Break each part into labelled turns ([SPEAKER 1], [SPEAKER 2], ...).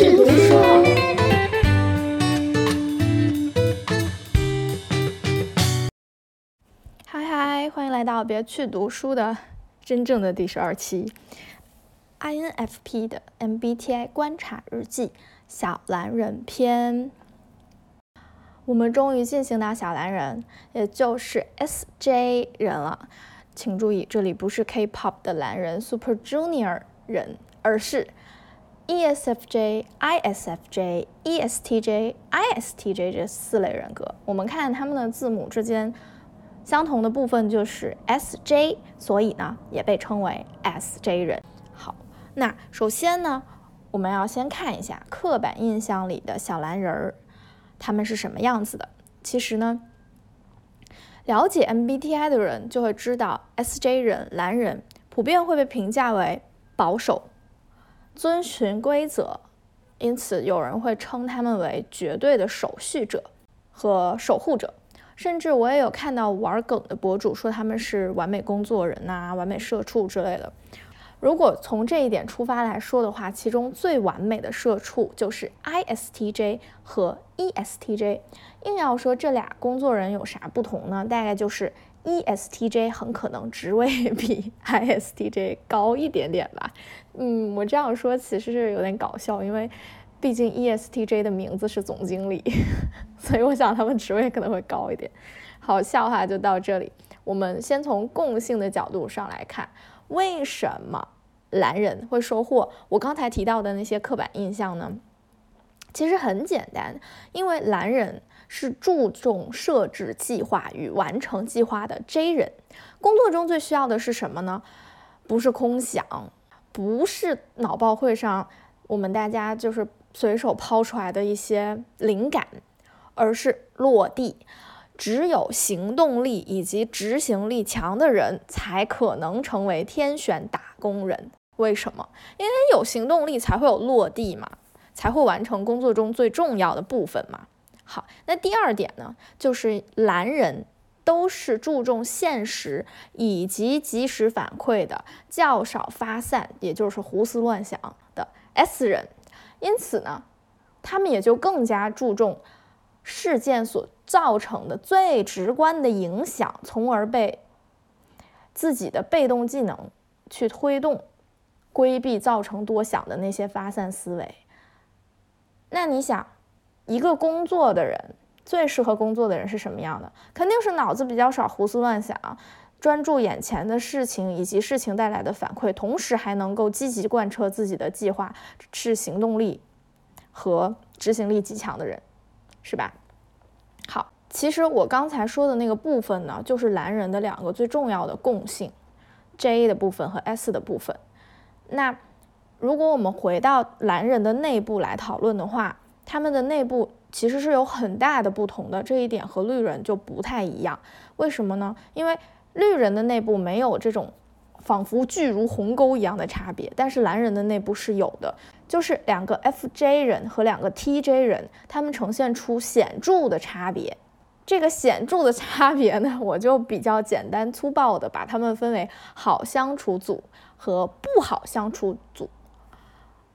[SPEAKER 1] 去读书。
[SPEAKER 2] 嗨嗨，欢迎来到别去读书的真正的第十二期，INFP 的 MBTI 观察日记小蓝人篇。我们终于进行到小蓝人，也就是 SJ 人了。请注意，这里不是 K-pop 的蓝人 Super Junior 人，而是 ESFJ、ISFJ、ESTJ、ISTJ 这四类人格。我们看他们的字母之间相同的部分就是 SJ，所以呢也被称为 SJ 人。好，那首先呢，我们要先看一下刻板印象里的小蓝人儿，他们是什么样子的。其实呢。了解 MBTI 的人就会知道，SJ 人蓝人普遍会被评价为保守、遵循规则，因此有人会称他们为绝对的守序者和守护者。甚至我也有看到玩梗的博主说他们是完美工作人呐、完美社畜之类的。如果从这一点出发来说的话，其中最完美的社畜就是 ISTJ 和 ESTJ。硬要说这俩工作人有啥不同呢？大概就是 ESTJ 很可能职位 比 ISTJ 高一点点吧。嗯，我这样说其实是有点搞笑，因为毕竟 ESTJ 的名字是总经理，所以我想他们职位可能会高一点。好，笑话就到这里。我们先从共性的角度上来看。为什么蓝人会收获我刚才提到的那些刻板印象呢？其实很简单，因为蓝人是注重设置计划与完成计划的 J 人。工作中最需要的是什么呢？不是空想，不是脑报会上我们大家就是随手抛出来的一些灵感，而是落地。只有行动力以及执行力强的人才可能成为天选打工人。为什么？因为有行动力才会有落地嘛，才会完成工作中最重要的部分嘛。好，那第二点呢，就是蓝人都是注重现实以及及时反馈的，较少发散，也就是胡思乱想的 S 人。因此呢，他们也就更加注重事件所。造成的最直观的影响，从而被自己的被动技能去推动，规避造成多想的那些发散思维。那你想，一个工作的人最适合工作的人是什么样的？肯定是脑子比较少、胡思乱想、专注眼前的事情以及事情带来的反馈，同时还能够积极贯彻自己的计划，是行动力和执行力极强的人，是吧？好其实我刚才说的那个部分呢，就是蓝人的两个最重要的共性，J 的部分和 S 的部分。那如果我们回到蓝人的内部来讨论的话，他们的内部其实是有很大的不同的，这一点和绿人就不太一样。为什么呢？因为绿人的内部没有这种仿佛巨如鸿沟一样的差别，但是蓝人的内部是有的，就是两个 FJ 人和两个 TJ 人，他们呈现出显著的差别。这个显著的差别呢，我就比较简单粗暴的把它们分为好相处组和不好相处组。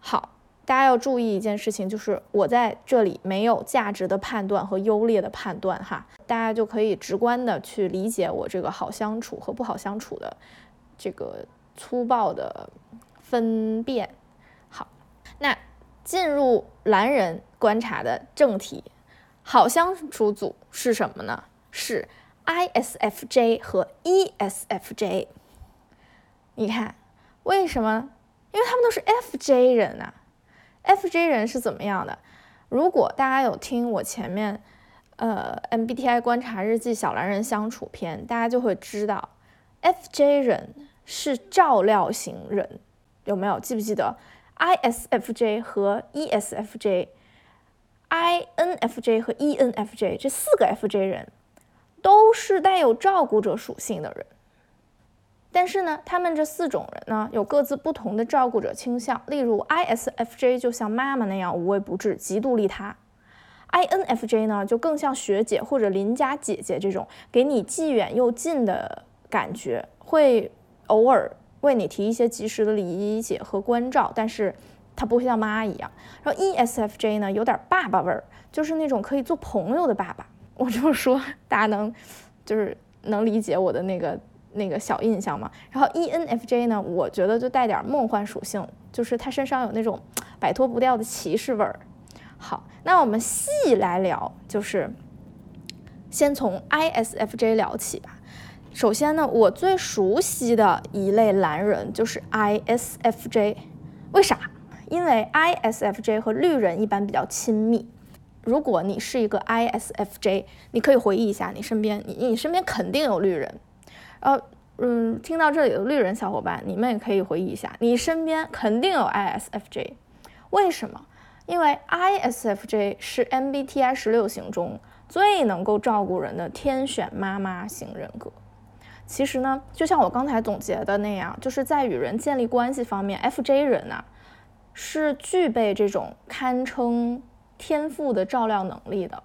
[SPEAKER 2] 好，大家要注意一件事情，就是我在这里没有价值的判断和优劣的判断哈，大家就可以直观的去理解我这个好相处和不好相处的这个粗暴的分辨。好，那进入蓝人观察的正题。好相处组是什么呢？是 ISFJ 和 ESFJ。你看，为什么？因为他们都是 FJ 人呐。FJ 人是怎么样的？如果大家有听我前面呃 MBTI 观察日记小蓝人相处篇，大家就会知道，FJ 人是照料型人，有没有？记不记得 ISFJ 和 ESFJ？INFJ 和 ENFJ 这四个 FJ 人都是带有照顾者属性的人，但是呢，他们这四种人呢有各自不同的照顾者倾向。例如 ISFJ 就像妈妈那样无微不至、极度利他；INFJ 呢就更像学姐或者邻家姐姐这种，给你既远又近的感觉，会偶尔为你提一些及时的理解和关照，但是他不会像妈一样。然后 ESFJ 呢，有点爸爸味儿，就是那种可以做朋友的爸爸。我这么说，大家能就是能理解我的那个那个小印象嘛？然后 ENFJ 呢，我觉得就带点梦幻属性，就是他身上有那种摆脱不掉的骑士味儿。好，那我们细来聊，就是先从 ISFJ 聊起吧。首先呢，我最熟悉的一类蓝人就是 ISFJ，为啥？因为 ISFJ 和绿人一般比较亲密。如果你是一个 ISFJ，你可以回忆一下，你身边你你身边肯定有绿人。呃，嗯，听到这里的绿人小伙伴，你们也可以回忆一下，你身边肯定有 ISFJ。为什么？因为 ISFJ 是 MBTI 十六型中最能够照顾人的天选妈妈型人格。其实呢，就像我刚才总结的那样，就是在与人建立关系方面，FJ 人呐是具备这种堪称天赋的照料能力的。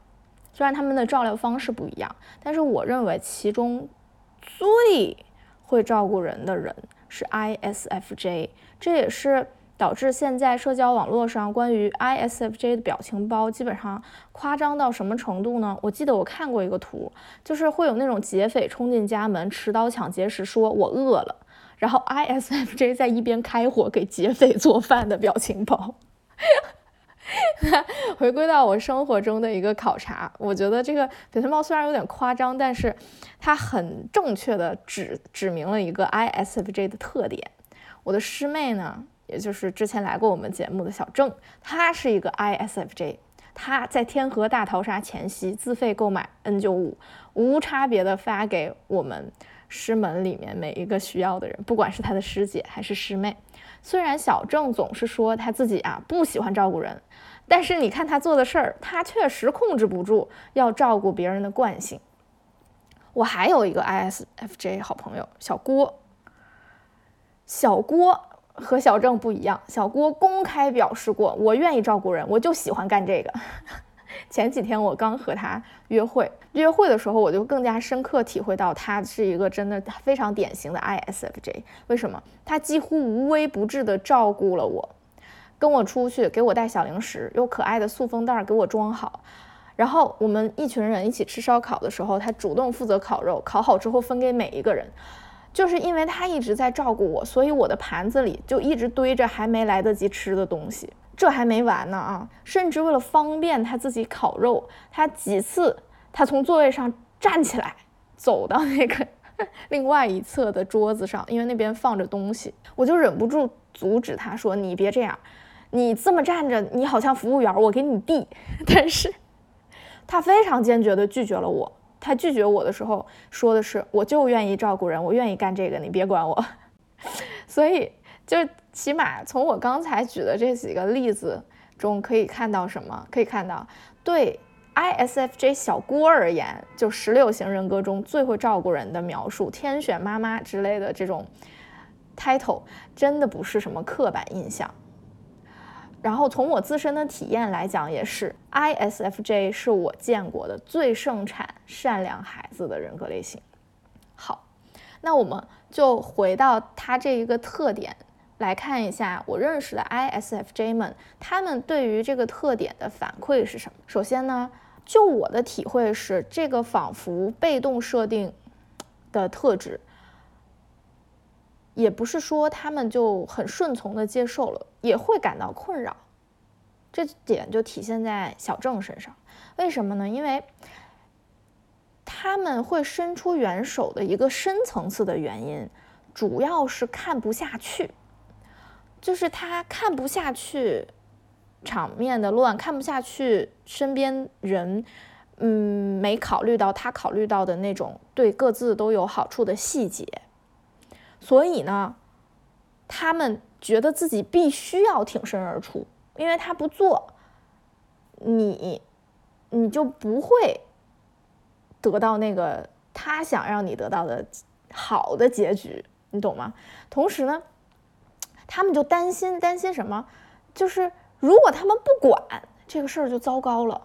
[SPEAKER 2] 虽然他们的照料方式不一样，但是我认为其中最会照顾人的人是 ISFJ，这也是。导致现在社交网络上关于 ISFJ 的表情包基本上夸张到什么程度呢？我记得我看过一个图，就是会有那种劫匪冲进家门持刀抢劫时说“我饿了”，然后 ISFJ 在一边开火给劫匪做饭的表情包。回归到我生活中的一个考察，我觉得这个表情包虽然有点夸张，但是它很正确的指指明了一个 ISFJ 的特点。我的师妹呢？也就是之前来过我们节目的小郑，她是一个 ISFJ，她在天河大逃杀前夕自费购买 N95，无差别的发给我们师门里面每一个需要的人，不管是他的师姐还是师妹。虽然小郑总是说他自己啊不喜欢照顾人，但是你看他做的事儿，他确实控制不住要照顾别人的惯性。我还有一个 ISFJ 好朋友小郭，小郭。和小郑不一样，小郭公开表示过，我愿意照顾人，我就喜欢干这个。前几天我刚和他约会，约会的时候我就更加深刻体会到，他是一个真的非常典型的 ISFJ。为什么？他几乎无微不至地照顾了我，跟我出去，给我带小零食，用可爱的塑封袋给我装好，然后我们一群人一起吃烧烤的时候，他主动负责烤肉，烤好之后分给每一个人。就是因为他一直在照顾我，所以我的盘子里就一直堆着还没来得及吃的东西。这还没完呢啊！甚至为了方便他自己烤肉，他几次他从座位上站起来，走到那个 另外一侧的桌子上，因为那边放着东西，我就忍不住阻止他说：“你别这样，你这么站着，你好像服务员，我给你递。”但是，他非常坚决地拒绝了我。他拒绝我的时候说的是：“我就愿意照顾人，我愿意干这个，你别管我。”所以，就起码从我刚才举的这几个例子中可以看到什么？可以看到，对 ISFJ 小郭而言，就十六型人格中最会照顾人的描述，天选妈妈之类的这种 title，真的不是什么刻板印象。然后从我自身的体验来讲，也是 ISFJ 是我见过的最盛产善良孩子的人格类型。好，那我们就回到他这一个特点来看一下，我认识的 ISFJ 们，他们对于这个特点的反馈是什么？首先呢，就我的体会是，这个仿佛被动设定的特质。也不是说他们就很顺从的接受了，也会感到困扰。这点就体现在小郑身上。为什么呢？因为他们会伸出援手的一个深层次的原因，主要是看不下去，就是他看不下去场面的乱，看不下去身边人，嗯，没考虑到他考虑到的那种对各自都有好处的细节。所以呢，他们觉得自己必须要挺身而出，因为他不做，你，你就不会得到那个他想让你得到的好的结局，你懂吗？同时呢，他们就担心，担心什么？就是如果他们不管这个事儿，就糟糕了，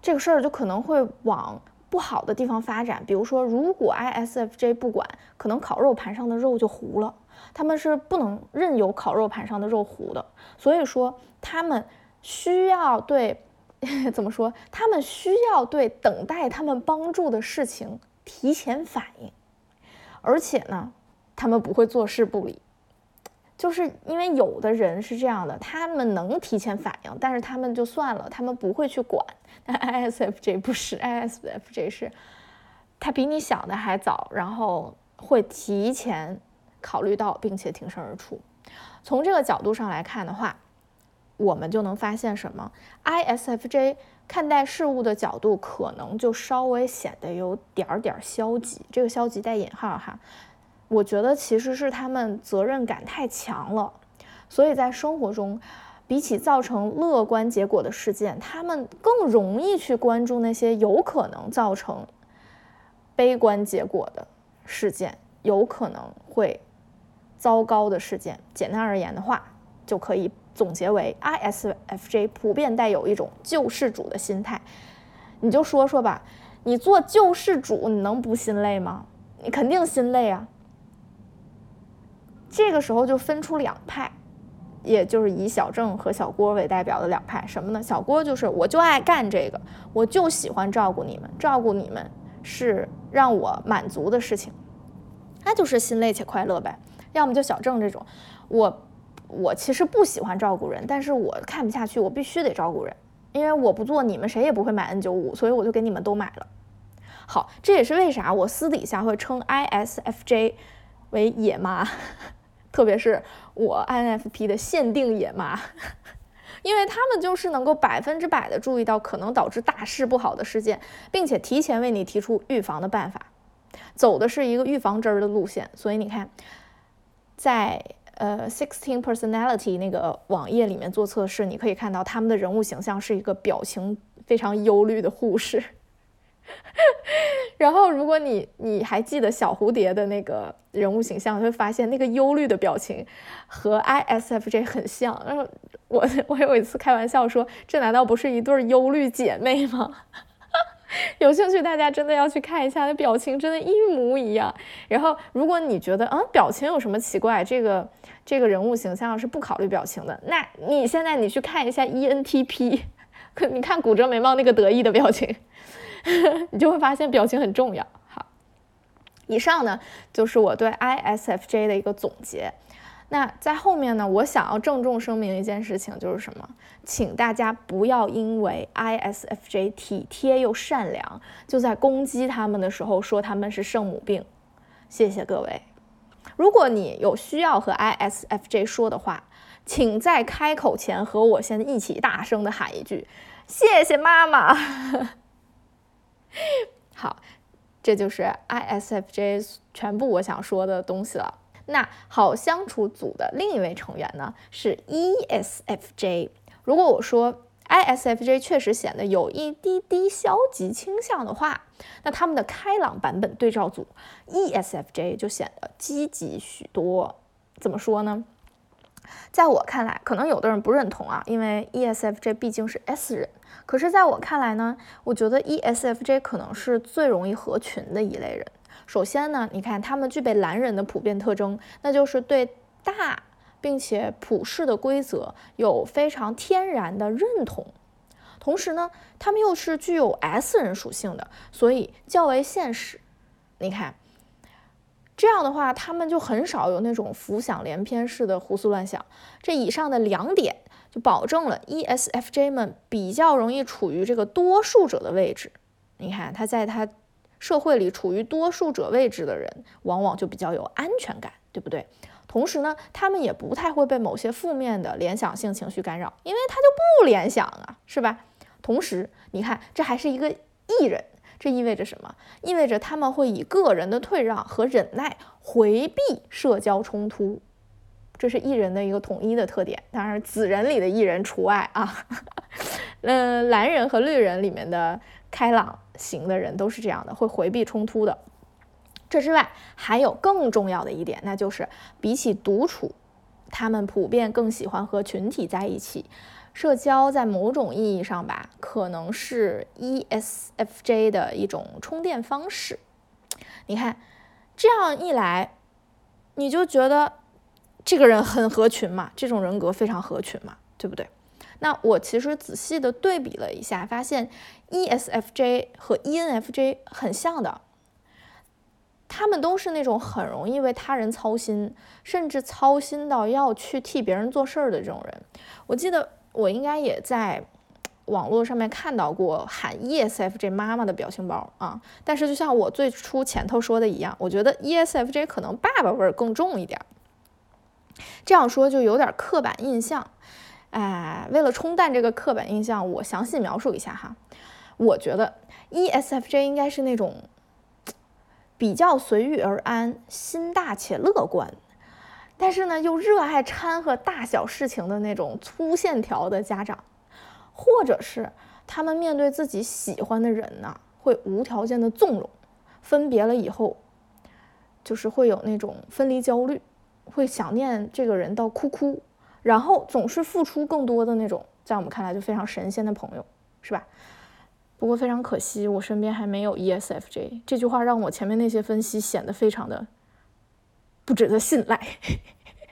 [SPEAKER 2] 这个事儿就可能会往。不好的地方发展。比如说，如果 ISFJ 不管，可能烤肉盘上的肉就糊了。他们是不能任由烤肉盘上的肉糊的，所以说他们需要对 怎么说？他们需要对等待他们帮助的事情提前反应，而且呢，他们不会坐视不理。就是因为有的人是这样的，他们能提前反应，但是他们就算了，他们不会去管。但 ISFJ 不是，ISFJ 是，他比你想的还早，然后会提前考虑到，并且挺身而出。从这个角度上来看的话，我们就能发现什么？ISFJ 看待事物的角度可能就稍微显得有点点消极，这个消极带引号哈。我觉得其实是他们责任感太强了，所以在生活中，比起造成乐观结果的事件，他们更容易去关注那些有可能造成悲观结果的事件，有可能会糟糕的事件。简单而言的话，就可以总结为 ISFJ 普遍带有一种救世主的心态。你就说说吧，你做救世主，你能不心累吗？你肯定心累啊。这个时候就分出两派，也就是以小郑和小郭为代表的两派。什么呢？小郭就是我就爱干这个，我就喜欢照顾你们，照顾你们是让我满足的事情，那就是心累且快乐呗。要么就小郑这种，我我其实不喜欢照顾人，但是我看不下去，我必须得照顾人，因为我不做你们谁也不会买 N 九五，所以我就给你们都买了。好，这也是为啥我私底下会称 ISFJ 为野妈。特别是我 INFP 的限定野妈，因为他们就是能够百分之百的注意到可能导致大事不好的事件，并且提前为你提出预防的办法，走的是一个预防针儿的路线。所以你看，在呃 Sixteen Personality 那个网页里面做测试，你可以看到他们的人物形象是一个表情非常忧虑的护士。然后，如果你你还记得小蝴蝶的那个人物形象，会发现那个忧虑的表情和 ISFJ 很像。然后我我有一次开玩笑说，这难道不是一对忧虑姐妹吗？有兴趣大家真的要去看一下，那表情真的，一模一样。然后，如果你觉得嗯表情有什么奇怪，这个这个人物形象是不考虑表情的，那你现在你去看一下 ENTP，可你看骨折眉毛那个得意的表情。你就会发现表情很重要。好，以上呢就是我对 ISFJ 的一个总结。那在后面呢，我想要郑重声明一件事情，就是什么？请大家不要因为 ISFJ 体贴又善良，就在攻击他们的时候说他们是圣母病。谢谢各位。如果你有需要和 ISFJ 说的话，请在开口前和我先一起大声的喊一句：“谢谢妈妈。” 好，这就是 ISFJ 全部我想说的东西了。那好相处组的另一位成员呢是 ESFJ。如果我说 ISFJ 确实显得有一滴滴消极倾向的话，那他们的开朗版本对照组 ESFJ 就显得积极许多。怎么说呢？在我看来，可能有的人不认同啊，因为 ESFJ 毕竟是 S 人。可是，在我看来呢，我觉得 ESFJ 可能是最容易合群的一类人。首先呢，你看他们具备蓝人的普遍特征，那就是对大并且普世的规则有非常天然的认同。同时呢，他们又是具有 S 人属性的，所以较为现实。你看。这样的话，他们就很少有那种浮想联翩式的胡思乱想。这以上的两点就保证了 ESFJ 们比较容易处于这个多数者的位置。你看，他在他社会里处于多数者位置的人，往往就比较有安全感，对不对？同时呢，他们也不太会被某些负面的联想性情绪干扰，因为他就不联想啊，是吧？同时，你看，这还是一个艺人。这意味着什么？意味着他们会以个人的退让和忍耐回避社交冲突，这是艺人的一个统一的特点。当然，紫人里的艺人除外啊。嗯，蓝人和绿人里面的开朗型的人都是这样的，会回避冲突的。这之外，还有更重要的一点，那就是比起独处，他们普遍更喜欢和群体在一起。社交在某种意义上吧，可能是 ESFJ 的一种充电方式。你看，这样一来，你就觉得这个人很合群嘛，这种人格非常合群嘛，对不对？那我其实仔细的对比了一下，发现 ESFJ 和 ENFJ 很像的，他们都是那种很容易为他人操心，甚至操心到要去替别人做事儿的这种人。我记得。我应该也在网络上面看到过喊 ESFJ 妈妈的表情包啊，但是就像我最初前头说的一样，我觉得 ESFJ 可能爸爸味儿更重一点。这样说就有点刻板印象，哎，为了冲淡这个刻板印象，我详细描述一下哈。我觉得 ESFJ 应该是那种比较随遇而安、心大且乐观。但是呢，又热爱掺和大小事情的那种粗线条的家长，或者是他们面对自己喜欢的人呢，会无条件的纵容，分别了以后，就是会有那种分离焦虑，会想念这个人到哭哭，然后总是付出更多的那种，在我们看来就非常神仙的朋友，是吧？不过非常可惜，我身边还没有 ESFJ。这句话让我前面那些分析显得非常的。不值得信赖，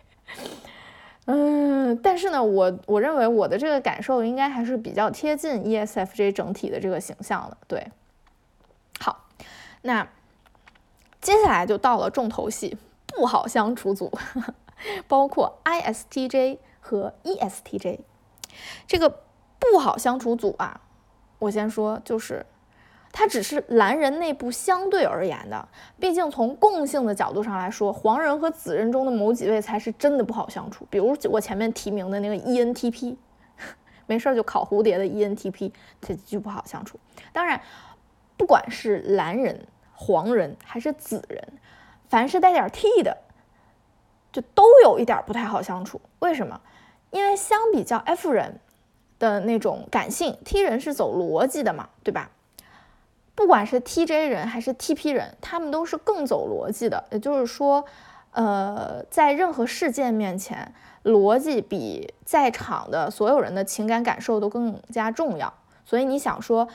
[SPEAKER 2] 嗯，但是呢，我我认为我的这个感受应该还是比较贴近 ESFJ 整体的这个形象的。对，好，那接下来就到了重头戏，不好相处组，包括 ISTJ 和 ESTJ。这个不好相处组啊，我先说就是。它只是蓝人内部相对而言的，毕竟从共性的角度上来说，黄人和紫人中的某几位才是真的不好相处。比如我前面提名的那个 ENTP，没事就烤蝴蝶的 ENTP，他就不好相处。当然，不管是蓝人、黄人还是紫人，凡是带点 T 的，就都有一点不太好相处。为什么？因为相比较 F 人的那种感性，T 人是走逻辑的嘛，对吧？不管是 TJ 人还是 TP 人，他们都是更走逻辑的。也就是说，呃，在任何事件面前，逻辑比在场的所有人的情感感受都更加重要。所以你想说，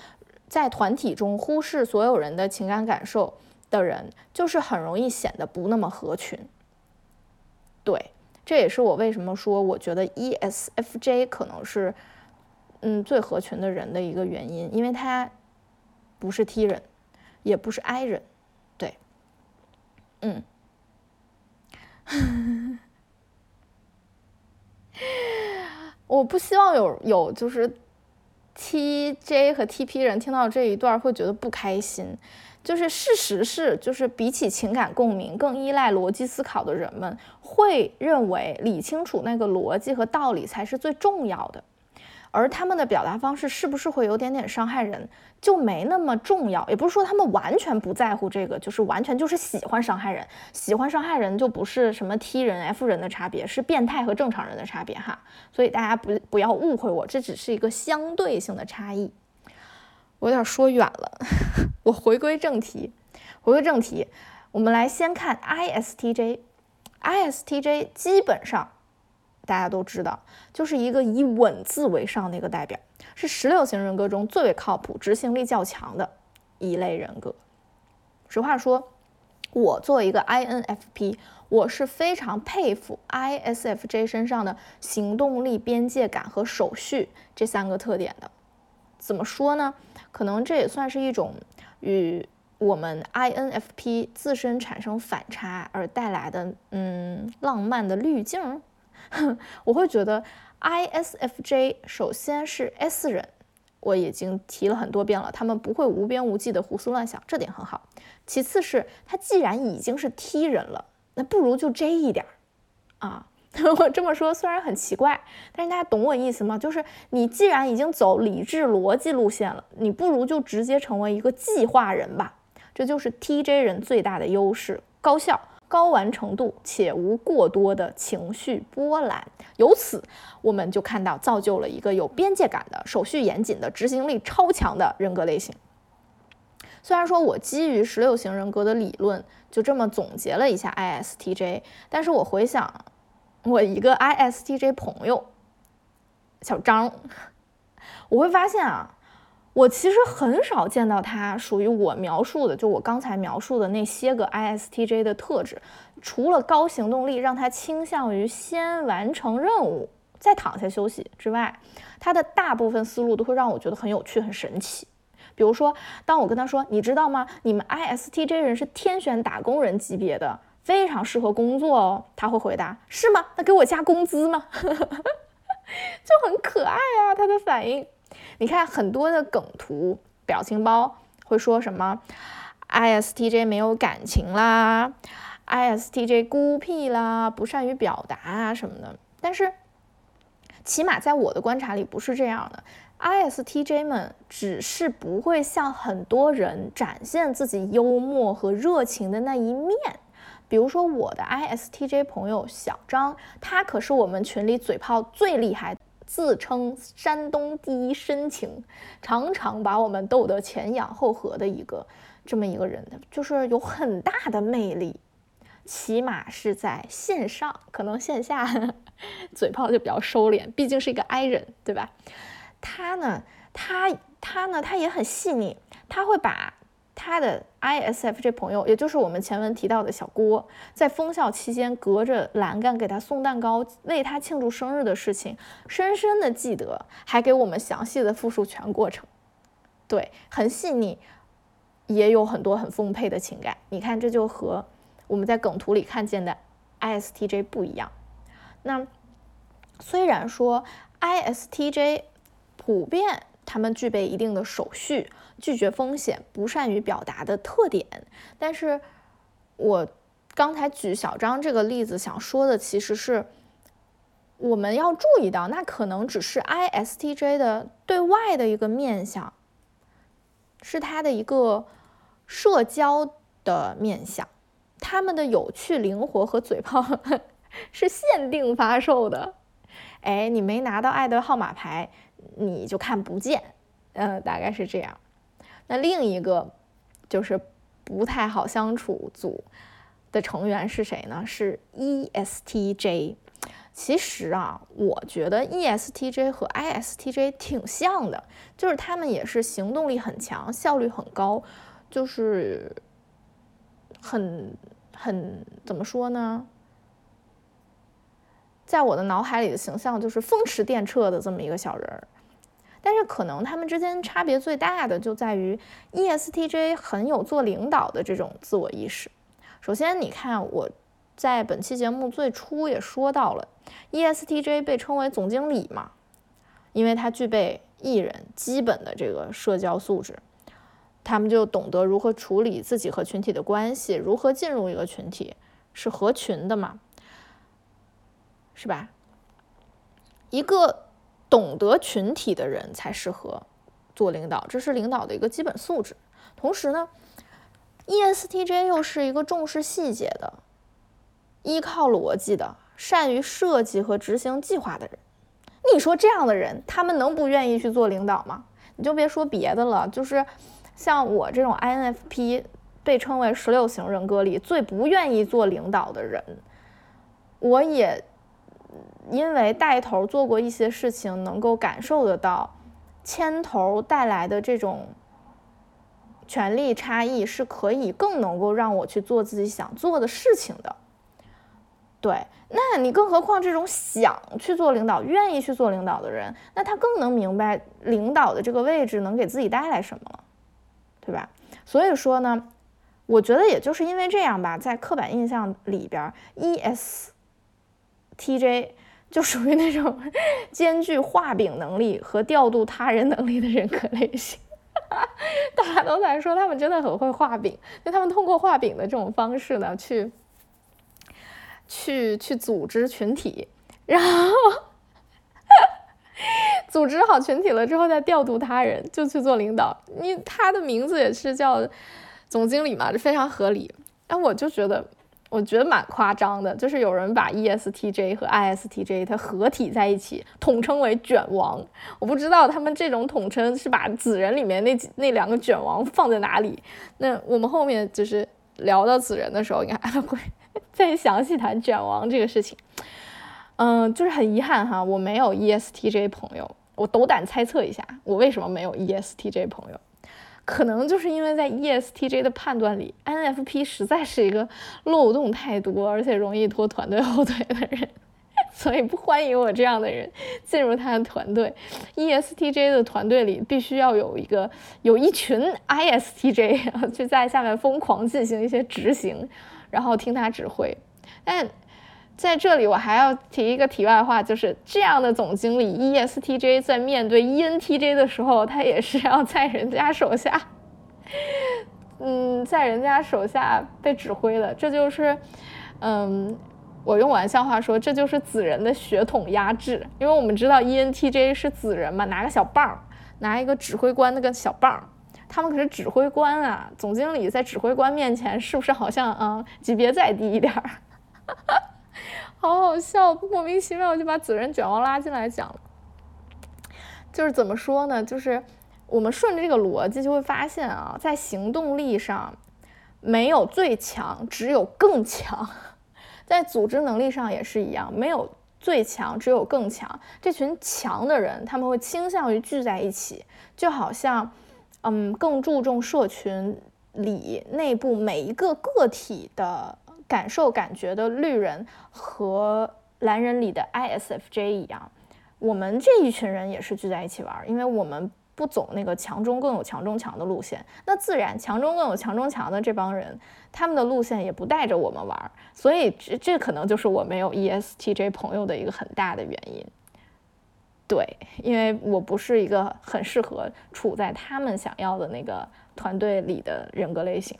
[SPEAKER 2] 在团体中忽视所有人的情感感受的人，就是很容易显得不那么合群。对，这也是我为什么说我觉得 ESFJ 可能是嗯最合群的人的一个原因，因为他。不是 T 人，也不是 I 人，对，嗯，我不希望有有就是 TJ 和 TP 人听到这一段会觉得不开心。就是事实是，就是比起情感共鸣，更依赖逻辑思考的人们会认为理清楚那个逻辑和道理才是最重要的。而他们的表达方式是不是会有点点伤害人，就没那么重要。也不是说他们完全不在乎这个，就是完全就是喜欢伤害人。喜欢伤害人就不是什么 T 人 F 人的差别，是变态和正常人的差别哈。所以大家不不要误会我，这只是一个相对性的差异。我有点说远了，我回归正题。回归正题，我们来先看 ISTJ。ISTJ 基本上。大家都知道，就是一个以稳字为上的一个代表，是十六型人格中最为靠谱、执行力较强的一类人格。实话说，我作为一个 INFP，我是非常佩服 ISFJ 身上的行动力、边界感和守序这三个特点的。怎么说呢？可能这也算是一种与我们 INFP 自身产生反差而带来的，嗯，浪漫的滤镜。我会觉得 ISFJ 首先是 S 人，我已经提了很多遍了，他们不会无边无际的胡思乱想，这点很好。其次是他既然已经是 T 人了，那不如就 J 一点儿啊。我这么说虽然很奇怪，但是大家懂我意思吗？就是你既然已经走理智逻辑路线了，你不如就直接成为一个计划人吧。这就是 TJ 人最大的优势，高效。高完成度且无过多的情绪波澜，由此我们就看到造就了一个有边界感的、手续严谨的、执行力超强的人格类型。虽然说我基于十六型人格的理论就这么总结了一下 ISTJ，但是我回想，我一个 ISTJ 朋友小张，我会发现啊，我其实很少见到他属于我描述的，就我刚才描述的那些个 ISTJ 的特质，除了高行动力让他倾向于先完成任务再躺下休息之外，他的大部分思路都会让我觉得很有趣、很神奇。比如说，当我跟他说：“你知道吗？你们 ISTJ 人是天选打工人级别的。”非常适合工作哦，他会回答是吗？那给我加工资吗？就很可爱啊，他的反应。你看很多的梗图、表情包会说什么，ISTJ 没有感情啦，ISTJ 孤僻啦，不善于表达啊什么的。但是起码在我的观察里不是这样的，ISTJ 们只是不会向很多人展现自己幽默和热情的那一面。比如说我的 ISTJ 朋友小张，他可是我们群里嘴炮最厉害，自称山东第一深情，常常把我们逗得前仰后合的一个这么一个人，就是有很大的魅力，起码是在线上，可能线下 嘴炮就比较收敛，毕竟是一个 I 人，对吧？他呢，他他呢，他也很细腻，他会把。他的 ISFJ 朋友，也就是我们前文提到的小郭，在封校期间隔着栏杆给他送蛋糕、为他庆祝生日的事情，深深的记得，还给我们详细的复述全过程。对，很细腻，也有很多很丰沛的情感。你看，这就和我们在梗图里看见的 ISTJ 不一样。那虽然说 ISTJ 普遍他们具备一定的手续。拒绝风险、不善于表达的特点，但是我刚才举小张这个例子，想说的其实是我们要注意到，那可能只是 ISTJ 的对外的一个面相，是他的一个社交的面相，他们的有趣、灵活和嘴炮 是限定发售的。哎，你没拿到爱的号码牌，你就看不见。呃，大概是这样。那另一个就是不太好相处组的成员是谁呢？是 ESTJ。其实啊，我觉得 ESTJ 和 ISTJ 挺像的，就是他们也是行动力很强，效率很高，就是很很怎么说呢？在我的脑海里的形象就是风驰电掣的这么一个小人儿。但是可能他们之间差别最大的就在于，ESTJ 很有做领导的这种自我意识。首先，你看我在本期节目最初也说到了，ESTJ 被称为总经理嘛，因为他具备艺人基本的这个社交素质，他们就懂得如何处理自己和群体的关系，如何进入一个群体，是合群的嘛，是吧？一个。懂得群体的人才适合做领导，这是领导的一个基本素质。同时呢，ESTJ 又是一个重视细节的、依靠逻辑的、善于设计和执行计划的人。你说这样的人，他们能不愿意去做领导吗？你就别说别的了，就是像我这种 INFP，被称为十六型人格里最不愿意做领导的人，我也。因为带头做过一些事情，能够感受得到牵头带来的这种权力差异，是可以更能够让我去做自己想做的事情的。对，那你更何况这种想去做领导、愿意去做领导的人，那他更能明白领导的这个位置能给自己带来什么了，对吧？所以说呢，我觉得也就是因为这样吧，在刻板印象里边，ESTJ。就属于那种 兼具画饼能力和调度他人能力的人格类型，大家都在说他们真的很会画饼，就他们通过画饼的这种方式呢，去去去组织群体，然后 组织好群体了之后再调度他人，就去做领导。你他的名字也是叫总经理嘛，这非常合理。但，我就觉得。我觉得蛮夸张的，就是有人把 ESTJ 和 ISTJ 它合体在一起，统称为卷王。我不知道他们这种统称是把子人里面那几那两个卷王放在哪里。那我们后面就是聊到子人的时候，应该会 再详细谈卷王这个事情。嗯，就是很遗憾哈，我没有 ESTJ 朋友。我斗胆猜测一下，我为什么没有 ESTJ 朋友？可能就是因为在 ESTJ 的判断里，INFP 实在是一个漏洞太多，而且容易拖团队后腿的人，所以不欢迎我这样的人进入他的团队。ESTJ 的团队里必须要有一个有一群 ISTJ 去在下面疯狂进行一些执行，然后听他指挥，但。在这里，我还要提一个题外话，就是这样的总经理 ESTJ 在面对 ENTJ 的时候，他也是要在人家手下，嗯，在人家手下被指挥的。这就是，嗯，我用玩笑话说，这就是子人的血统压制。因为我们知道 ENTJ 是子人嘛，拿个小棒，拿一个指挥官那个小棒，他们可是指挥官啊。总经理在指挥官面前，是不是好像啊级别再低一点儿？好好笑，莫名其妙我就把子人卷王拉进来讲了。就是怎么说呢？就是我们顺着这个逻辑就会发现啊，在行动力上没有最强，只有更强；在组织能力上也是一样，没有最强，只有更强。这群强的人，他们会倾向于聚在一起，就好像嗯，更注重社群里内部每一个个体的。感受感觉的绿人和蓝人里的 ISFJ 一样，我们这一群人也是聚在一起玩，因为我们不走那个强中更有强中强的路线，那自然强中更有强中强的这帮人，他们的路线也不带着我们玩，所以这这可能就是我没有 ESTJ 朋友的一个很大的原因。对，因为我不是一个很适合处在他们想要的那个团队里的人格类型。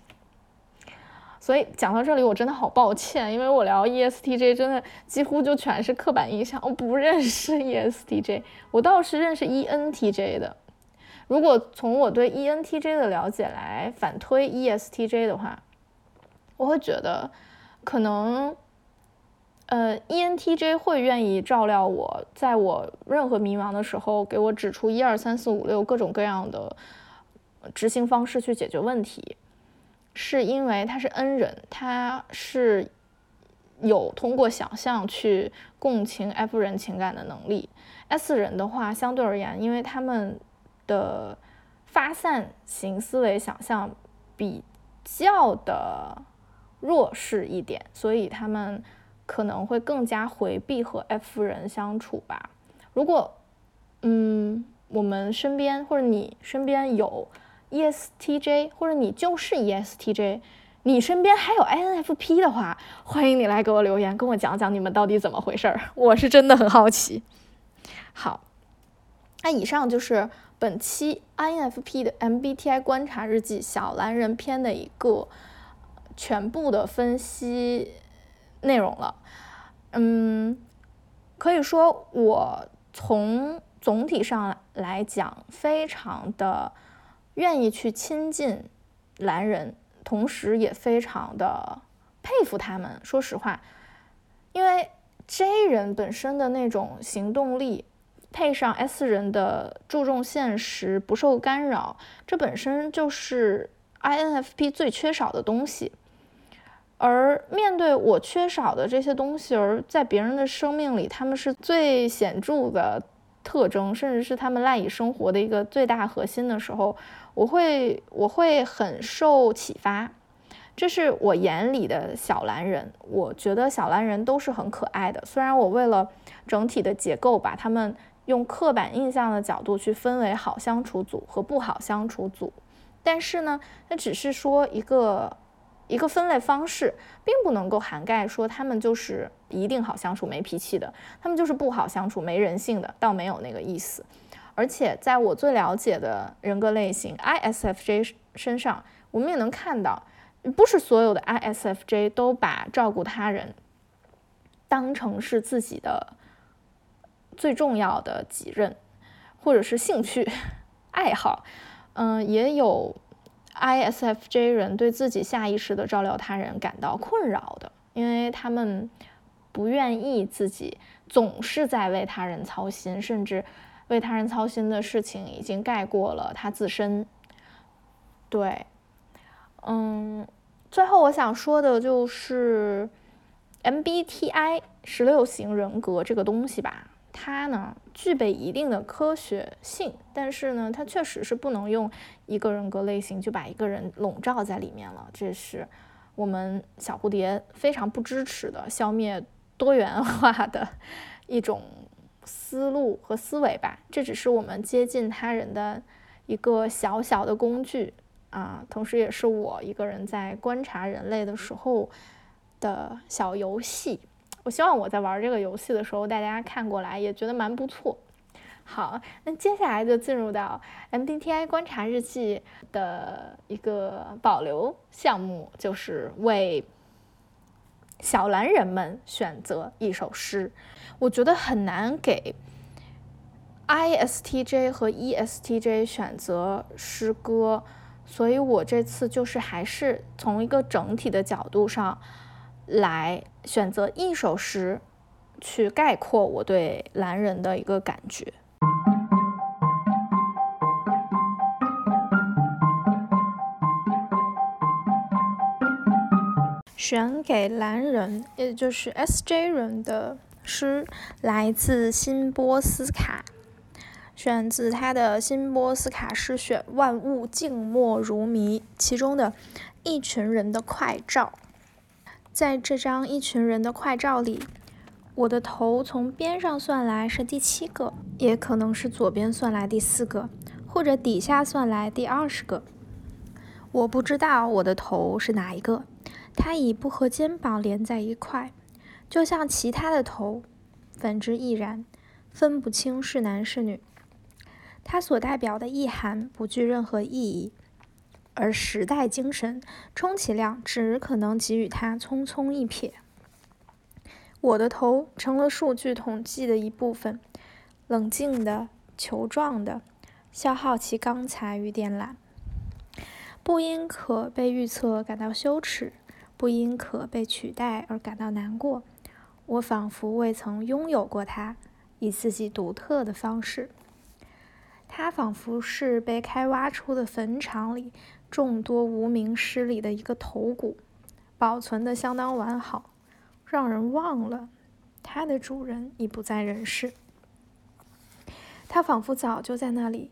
[SPEAKER 2] 所以讲到这里，我真的好抱歉，因为我聊 ESTJ 真的几乎就全是刻板印象，我不认识 ESTJ，我倒是认识 ENTJ 的。如果从我对 ENTJ 的了解来反推 ESTJ 的话，我会觉得可能，呃，ENTJ 会愿意照料我，在我任何迷茫的时候，给我指出一二三四五六各种各样的执行方式去解决问题。是因为他是 N 人，他是有通过想象去共情 F 人情感的能力。S 人的话，相对而言，因为他们的发散型思维想象比较的弱势一点，所以他们可能会更加回避和 F 人相处吧。如果，嗯，我们身边或者你身边有。ESTJ，或者你就是 ESTJ，你身边还有 INFP 的话，欢迎你来给我留言，跟我讲讲你们到底怎么回事儿，我是真的很好奇。好，那以上就是本期 INFP 的 MBTI 观察日记小蓝人篇的一个全部的分析内容了。嗯，可以说我从总体上来讲，非常的。愿意去亲近蓝人，同时也非常的佩服他们。说实话，因为 J 人本身的那种行动力，配上 S 人的注重现实、不受干扰，这本身就是 INFP 最缺少的东西。而面对我缺少的这些东西，而在别人的生命里，他们是最显著的特征，甚至是他们赖以生活的一个最大核心的时候。我会我会很受启发，这是我眼里的小蓝人。我觉得小蓝人都是很可爱的。虽然我为了整体的结构，把他们用刻板印象的角度去分为好相处组和不好相处组，但是呢，那只是说一个一个分类方式，并不能够涵盖说他们就是一定好相处、没脾气的，他们就是不好相处、没人性的，倒没有那个意思。而且在我最了解的人格类型 ISFJ 身上，我们也能看到，不是所有的 ISFJ 都把照顾他人当成是自己的最重要的己任，或者是兴趣爱好。嗯，也有 ISFJ 人对自己下意识的照料他人感到困扰的，因为他们不愿意自己总是在为他人操心，甚至。为他人操心的事情已经盖过了他自身。对，嗯，最后我想说的就是，MBTI 十六型人格这个东西吧，它呢具备一定的科学性，但是呢，它确实是不能用一个人格类型就把一个人笼罩在里面了。这是我们小蝴蝶非常不支持的，消灭多元化的一种思路和思维吧。这只是我们接近他人的一个小小的工具啊，同时也是我一个人在观察人类的时候的小游戏。我希望我在玩这个游戏的时候，大家看过来也觉得蛮不错。好，那接下来就进入到 MBTI 观察日记的一个保留项目，就是为小蓝人们选择一首诗。我觉得很难给 ISTJ 和 ESTJ 选择诗歌，所以我这次就是还是从一个整体的角度上。来选择一首诗，去概括我对蓝人的一个感觉。选给蓝人，也就是 SJ 人的诗，来自辛波斯卡，选自他的《辛波斯卡诗选》，万物静默如谜，其中的一群人的快照。在这张一群人的快照里，我的头从边上算来是第七个，也可能是左边算来第四个，或者底下算来第二十个。我不知道我的头是哪一个，它已不和肩膀连在一块，就像其他的头，反之亦然，分不清是男是女。它所代表的意涵不具任何意义。而时代精神，充其量只可能给予它匆匆一瞥。我的头成了数据统计的一部分，冷静的、球状的，消耗其刚才与电缆。不因可被预测感到羞耻，不因可被取代而感到难过。我仿佛未曾拥有过它，以自己独特的方式。它仿佛是被开挖出的坟场里。众多无名尸里的一个头骨，保存的相当完好，让人忘了它的主人已不在人世。他仿佛早就在那里，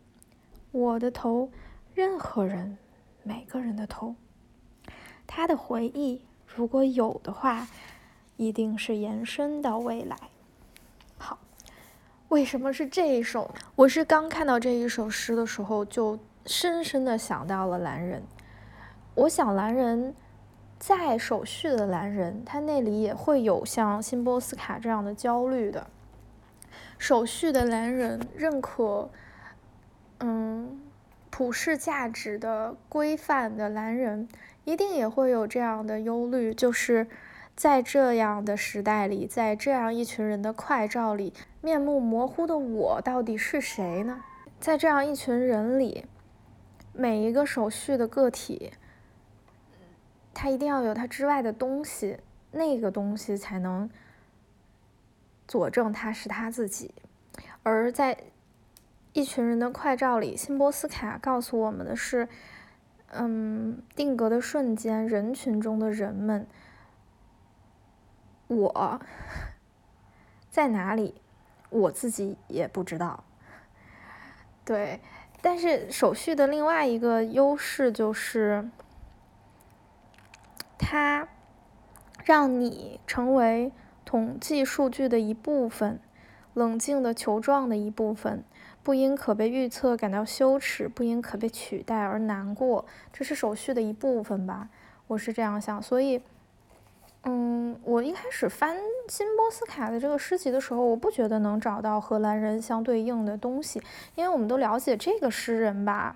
[SPEAKER 2] 我的头，任何人，每个人的头。他的回忆，如果有的话，一定是延伸到未来。好，为什么是这一首呢？我是刚看到这一首诗的时候就。深深的想到了蓝人，我想蓝人在手续的蓝人，他那里也会有像辛波斯卡这样的焦虑的。手续的蓝人认可，嗯，普世价值的规范的蓝人，一定也会有这样的忧虑，就是在这样的时代里，在这样一群人的快照里，面目模糊的我到底是谁呢？在这样一群人里。每一个手续的个体，他一定要有他之外的东西，那个东西才能佐证他是他自己。而在一群人的快照里，辛波斯卡告诉我们的是：嗯，定格的瞬间，人群中的人们，我在哪里，我自己也不知道。对。但是手续的另外一个优势就是，它让你成为统计数据的一部分，冷静的球状的一部分，不因可被预测感到羞耻，不因可被取代而难过，这是手续的一部分吧？我是这样想，所以。嗯，我一开始翻新波斯卡的这个诗集的时候，我不觉得能找到和兰人相对应的东西，因为我们都了解这个诗人吧。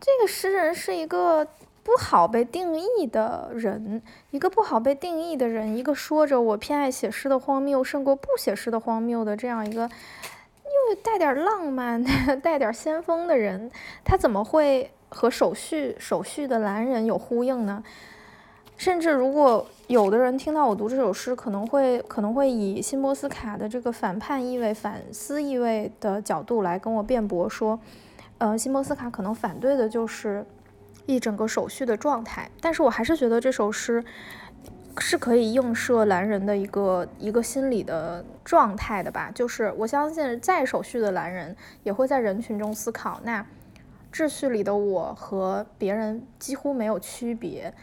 [SPEAKER 2] 这个诗人是一个不好被定义的人，一个不好被定义的人，一个说着我偏爱写诗的荒谬胜过不写诗的荒谬的这样一个又带点浪漫、带点先锋的人，他怎么会和手续手续的蓝人有呼应呢？甚至，如果有的人听到我读这首诗，可能会可能会以辛波斯卡的这个反叛意味、反思意味的角度来跟我辩驳，说，呃，辛波斯卡可能反对的就是一整个手续的状态。但是我还是觉得这首诗是可以映射蓝人的一个一个心理的状态的吧。就是我相信，在手续的蓝人也会在人群中思考：那秩序里的我和别人几乎没有区别，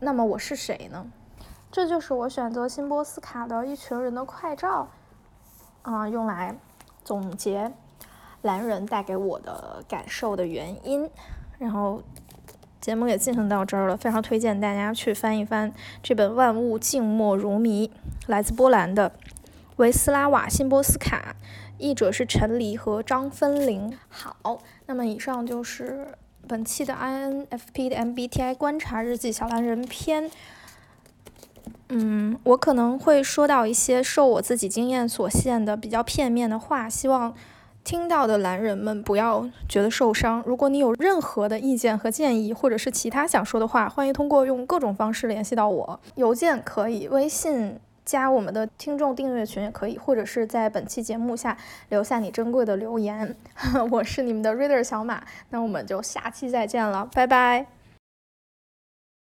[SPEAKER 2] 那么我是谁呢？这就是我选择辛波斯卡的一群人的快照，啊，用来总结蓝人带给我的感受的原因。然后节目也进行到这儿了，非常推荐大家去翻一翻这本《万物静默如谜》，来自波兰的维斯拉瓦辛波斯卡，译者是陈黎和张芬玲。好，那么以上就是本期的 INFP 的 MBTI 观察日记小蓝人篇。嗯，我可能会说到一些受我自己经验所限的比较片面的话，希望听到的蓝人们不要觉得受伤。如果你有任何的意见和建议，或者是其他想说的话，欢迎通过用各种方式联系到我，邮件可以，微信加我们的听众订阅群也可以，或者是在本期节目下留下你珍贵的留言。我是你们的 Reader 小马，那我们就下期再见了，拜拜。